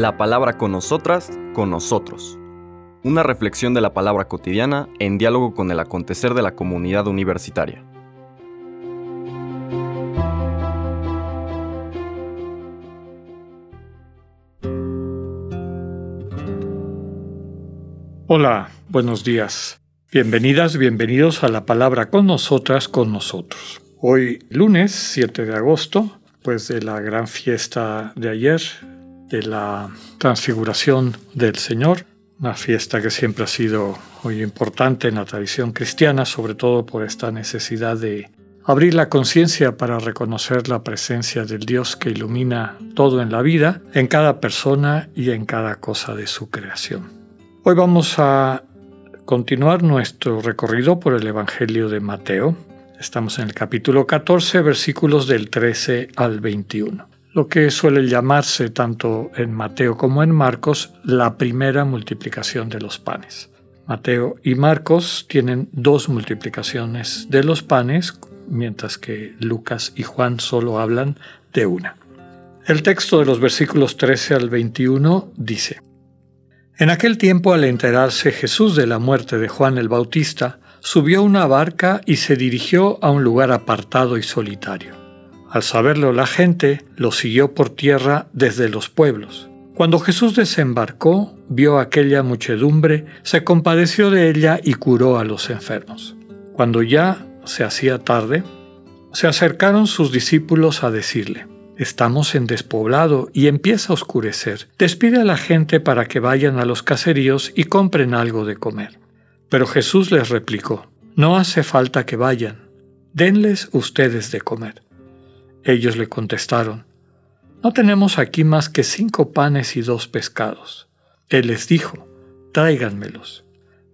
La palabra con nosotras, con nosotros. Una reflexión de la palabra cotidiana en diálogo con el acontecer de la comunidad universitaria. Hola, buenos días. Bienvenidas, bienvenidos a la palabra con nosotras, con nosotros. Hoy lunes 7 de agosto, pues de la gran fiesta de ayer, de la transfiguración del Señor, una fiesta que siempre ha sido muy importante en la tradición cristiana, sobre todo por esta necesidad de abrir la conciencia para reconocer la presencia del Dios que ilumina todo en la vida, en cada persona y en cada cosa de su creación. Hoy vamos a continuar nuestro recorrido por el Evangelio de Mateo. Estamos en el capítulo 14, versículos del 13 al 21 lo que suele llamarse tanto en Mateo como en Marcos la primera multiplicación de los panes. Mateo y Marcos tienen dos multiplicaciones de los panes, mientras que Lucas y Juan solo hablan de una. El texto de los versículos 13 al 21 dice, En aquel tiempo al enterarse Jesús de la muerte de Juan el Bautista, subió una barca y se dirigió a un lugar apartado y solitario al saberlo la gente lo siguió por tierra desde los pueblos. Cuando Jesús desembarcó, vio aquella muchedumbre, se compadeció de ella y curó a los enfermos. Cuando ya se hacía tarde, se acercaron sus discípulos a decirle, Estamos en despoblado y empieza a oscurecer. Despide a la gente para que vayan a los caseríos y compren algo de comer. Pero Jesús les replicó, No hace falta que vayan, denles ustedes de comer. Ellos le contestaron, No tenemos aquí más que cinco panes y dos pescados. Él les dijo, Tráiganmelos.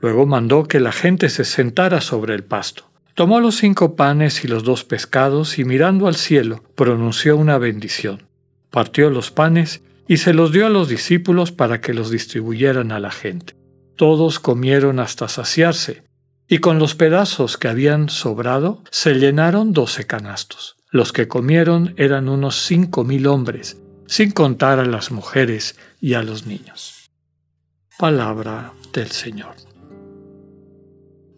Luego mandó que la gente se sentara sobre el pasto. Tomó los cinco panes y los dos pescados y mirando al cielo pronunció una bendición. Partió los panes y se los dio a los discípulos para que los distribuyeran a la gente. Todos comieron hasta saciarse, y con los pedazos que habían sobrado se llenaron doce canastos. Los que comieron eran unos cinco mil hombres, sin contar a las mujeres y a los niños. Palabra del Señor.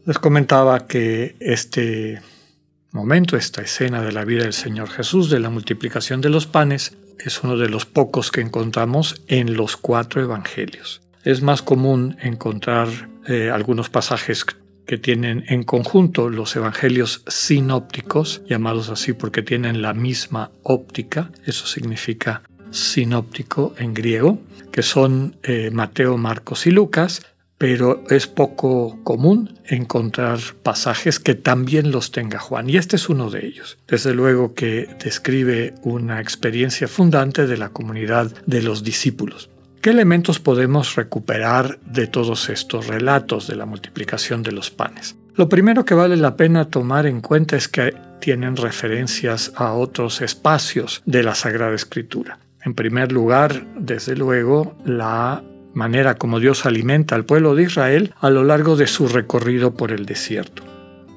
Les comentaba que este momento, esta escena de la vida del Señor Jesús, de la multiplicación de los panes, es uno de los pocos que encontramos en los cuatro evangelios. Es más común encontrar eh, algunos pasajes que tienen en conjunto los evangelios sinópticos, llamados así porque tienen la misma óptica, eso significa sinóptico en griego, que son eh, Mateo, Marcos y Lucas, pero es poco común encontrar pasajes que también los tenga Juan, y este es uno de ellos. Desde luego que describe una experiencia fundante de la comunidad de los discípulos. ¿Qué elementos podemos recuperar de todos estos relatos de la multiplicación de los panes? Lo primero que vale la pena tomar en cuenta es que tienen referencias a otros espacios de la Sagrada Escritura. En primer lugar, desde luego, la manera como Dios alimenta al pueblo de Israel a lo largo de su recorrido por el desierto.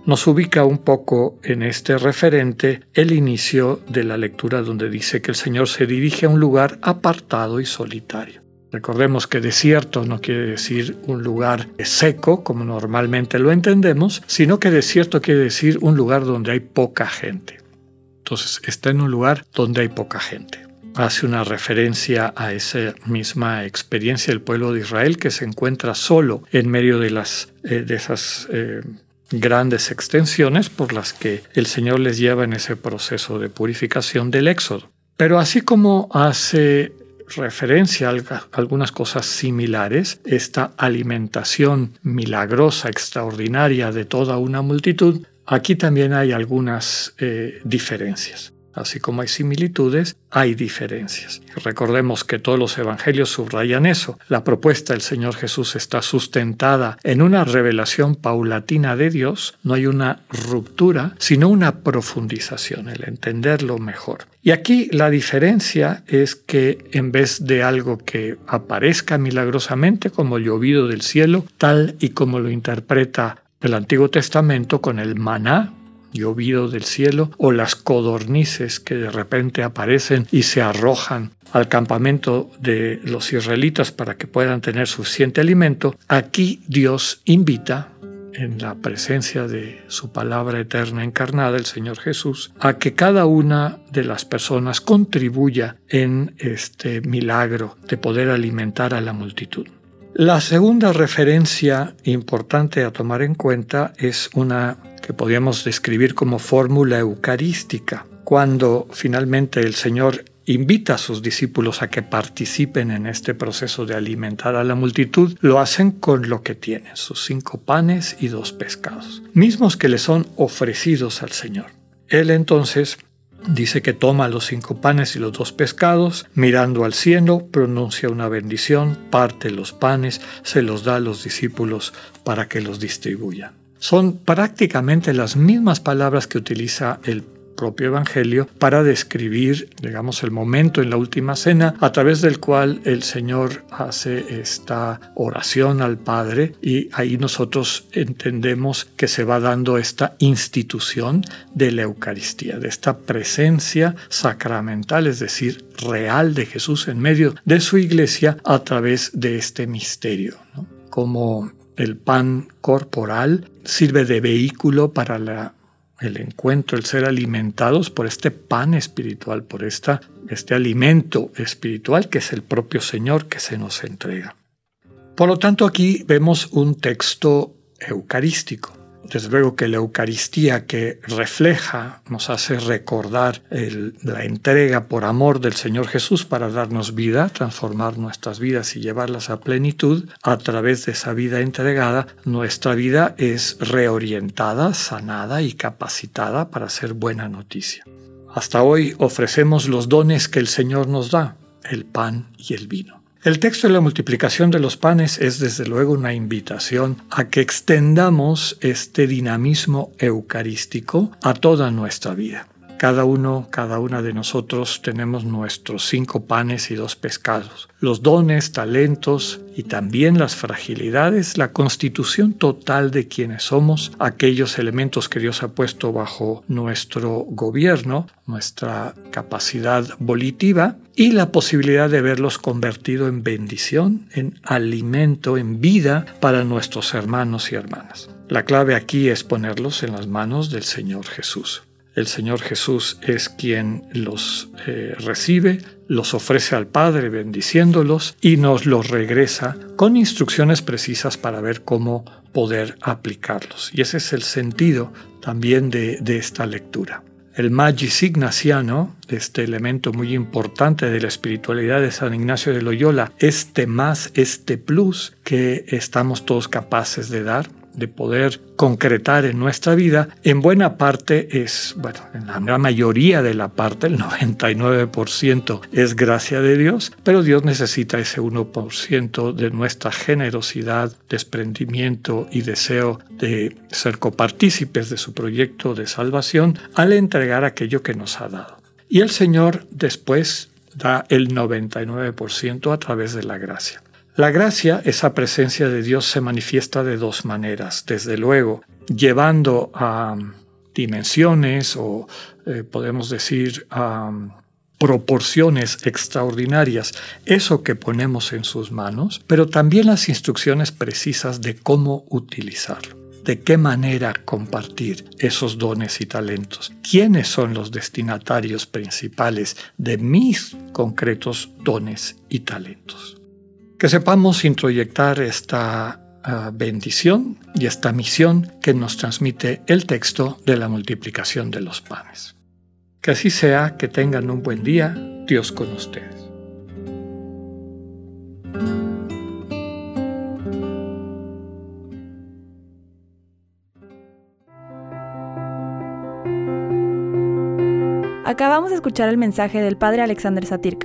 Nos ubica un poco en este referente el inicio de la lectura donde dice que el Señor se dirige a un lugar apartado y solitario. Recordemos que desierto no quiere decir un lugar seco, como normalmente lo entendemos, sino que desierto quiere decir un lugar donde hay poca gente. Entonces está en un lugar donde hay poca gente. Hace una referencia a esa misma experiencia del pueblo de Israel que se encuentra solo en medio de, las, eh, de esas eh, grandes extensiones por las que el Señor les lleva en ese proceso de purificación del éxodo. Pero así como hace referencia a algunas cosas similares, esta alimentación milagrosa, extraordinaria de toda una multitud, aquí también hay algunas eh, diferencias. Así como hay similitudes, hay diferencias. Recordemos que todos los evangelios subrayan eso. La propuesta del Señor Jesús está sustentada en una revelación paulatina de Dios. No hay una ruptura, sino una profundización, el entenderlo mejor. Y aquí la diferencia es que en vez de algo que aparezca milagrosamente como llovido del cielo, tal y como lo interpreta el Antiguo Testamento con el maná, llovido del cielo o las codornices que de repente aparecen y se arrojan al campamento de los israelitas para que puedan tener suficiente alimento, aquí Dios invita en la presencia de su palabra eterna encarnada, el Señor Jesús, a que cada una de las personas contribuya en este milagro de poder alimentar a la multitud. La segunda referencia importante a tomar en cuenta es una que podríamos describir como fórmula eucarística, cuando finalmente el Señor invita a sus discípulos a que participen en este proceso de alimentar a la multitud, lo hacen con lo que tienen, sus cinco panes y dos pescados, mismos que le son ofrecidos al Señor. Él entonces dice que toma los cinco panes y los dos pescados, mirando al cielo, pronuncia una bendición, parte los panes, se los da a los discípulos para que los distribuyan. Son prácticamente las mismas palabras que utiliza el propio Evangelio para describir, digamos, el momento en la última cena a través del cual el Señor hace esta oración al Padre y ahí nosotros entendemos que se va dando esta institución de la Eucaristía, de esta presencia sacramental, es decir, real de Jesús en medio de su iglesia a través de este misterio. Como el pan corporal sirve de vehículo para la el encuentro, el ser alimentados por este pan espiritual, por esta, este alimento espiritual que es el propio Señor que se nos entrega. Por lo tanto, aquí vemos un texto eucarístico. Desde luego que la Eucaristía que refleja, nos hace recordar la entrega por amor del Señor Jesús para darnos vida, transformar nuestras vidas y llevarlas a plenitud. A través de esa vida entregada, nuestra vida es reorientada, sanada y capacitada para ser buena noticia. Hasta hoy ofrecemos los dones que el Señor nos da, el pan y el vino. El texto de la multiplicación de los panes es desde luego una invitación a que extendamos este dinamismo eucarístico a toda nuestra vida. Cada uno, cada una de nosotros tenemos nuestros cinco panes y dos pescados. Los dones, talentos y también las fragilidades, la constitución total de quienes somos, aquellos elementos que Dios ha puesto bajo nuestro gobierno, nuestra capacidad volitiva y la posibilidad de verlos convertido en bendición, en alimento, en vida para nuestros hermanos y hermanas. La clave aquí es ponerlos en las manos del Señor Jesús. El Señor Jesús es quien los eh, recibe, los ofrece al Padre bendiciéndolos y nos los regresa con instrucciones precisas para ver cómo poder aplicarlos. Y ese es el sentido también de, de esta lectura. El magis ignaciano, este elemento muy importante de la espiritualidad de San Ignacio de Loyola, este más, este plus que estamos todos capaces de dar, de poder concretar en nuestra vida, en buena parte es, bueno, en la gran mayoría de la parte, el 99% es gracia de Dios, pero Dios necesita ese 1% de nuestra generosidad, desprendimiento y deseo de ser copartícipes de su proyecto de salvación al entregar aquello que nos ha dado. Y el Señor después da el 99% a través de la gracia. La gracia, esa presencia de Dios, se manifiesta de dos maneras. Desde luego, llevando a dimensiones o eh, podemos decir a proporciones extraordinarias eso que ponemos en sus manos, pero también las instrucciones precisas de cómo utilizarlo de qué manera compartir esos dones y talentos. ¿Quiénes son los destinatarios principales de mis concretos dones y talentos? Que sepamos introyectar esta ah, bendición y esta misión que nos transmite el texto de la multiplicación de los panes. Que así sea, que tengan un buen día, Dios con ustedes. Acabamos de escuchar el mensaje del Padre Alexander Satirka.